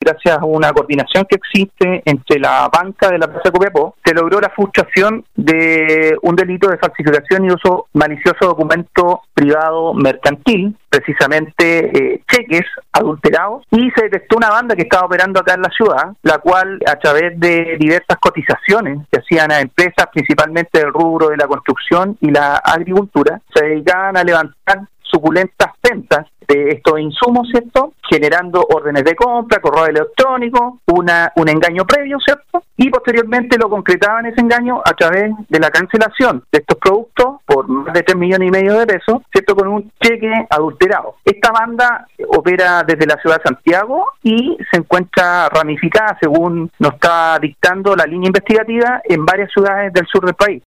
gracias a una coordinación que existe entre la banca de la Plaza Copiapó, se logró la frustración de un delito de falsificación y uso malicioso de documento privado mercantil, precisamente eh, cheques adulterados, y se detectó una banda que estaba operando acá en la ciudad, la cual a través de diversas cotizaciones que hacían a empresas principalmente del rubro de la construcción y la agricultura, se dedicaban a levantar suculentas ventas de estos insumos, ¿cierto? Generando órdenes de compra, correo electrónico, una, un engaño previo, ¿cierto? Y posteriormente lo concretaban ese engaño a través de la cancelación de estos productos por más de 3 millones y medio de pesos, ¿cierto? Con un cheque adulterado. Esta banda opera desde la ciudad de Santiago y se encuentra ramificada, según nos está dictando la línea investigativa, en varias ciudades del sur del país.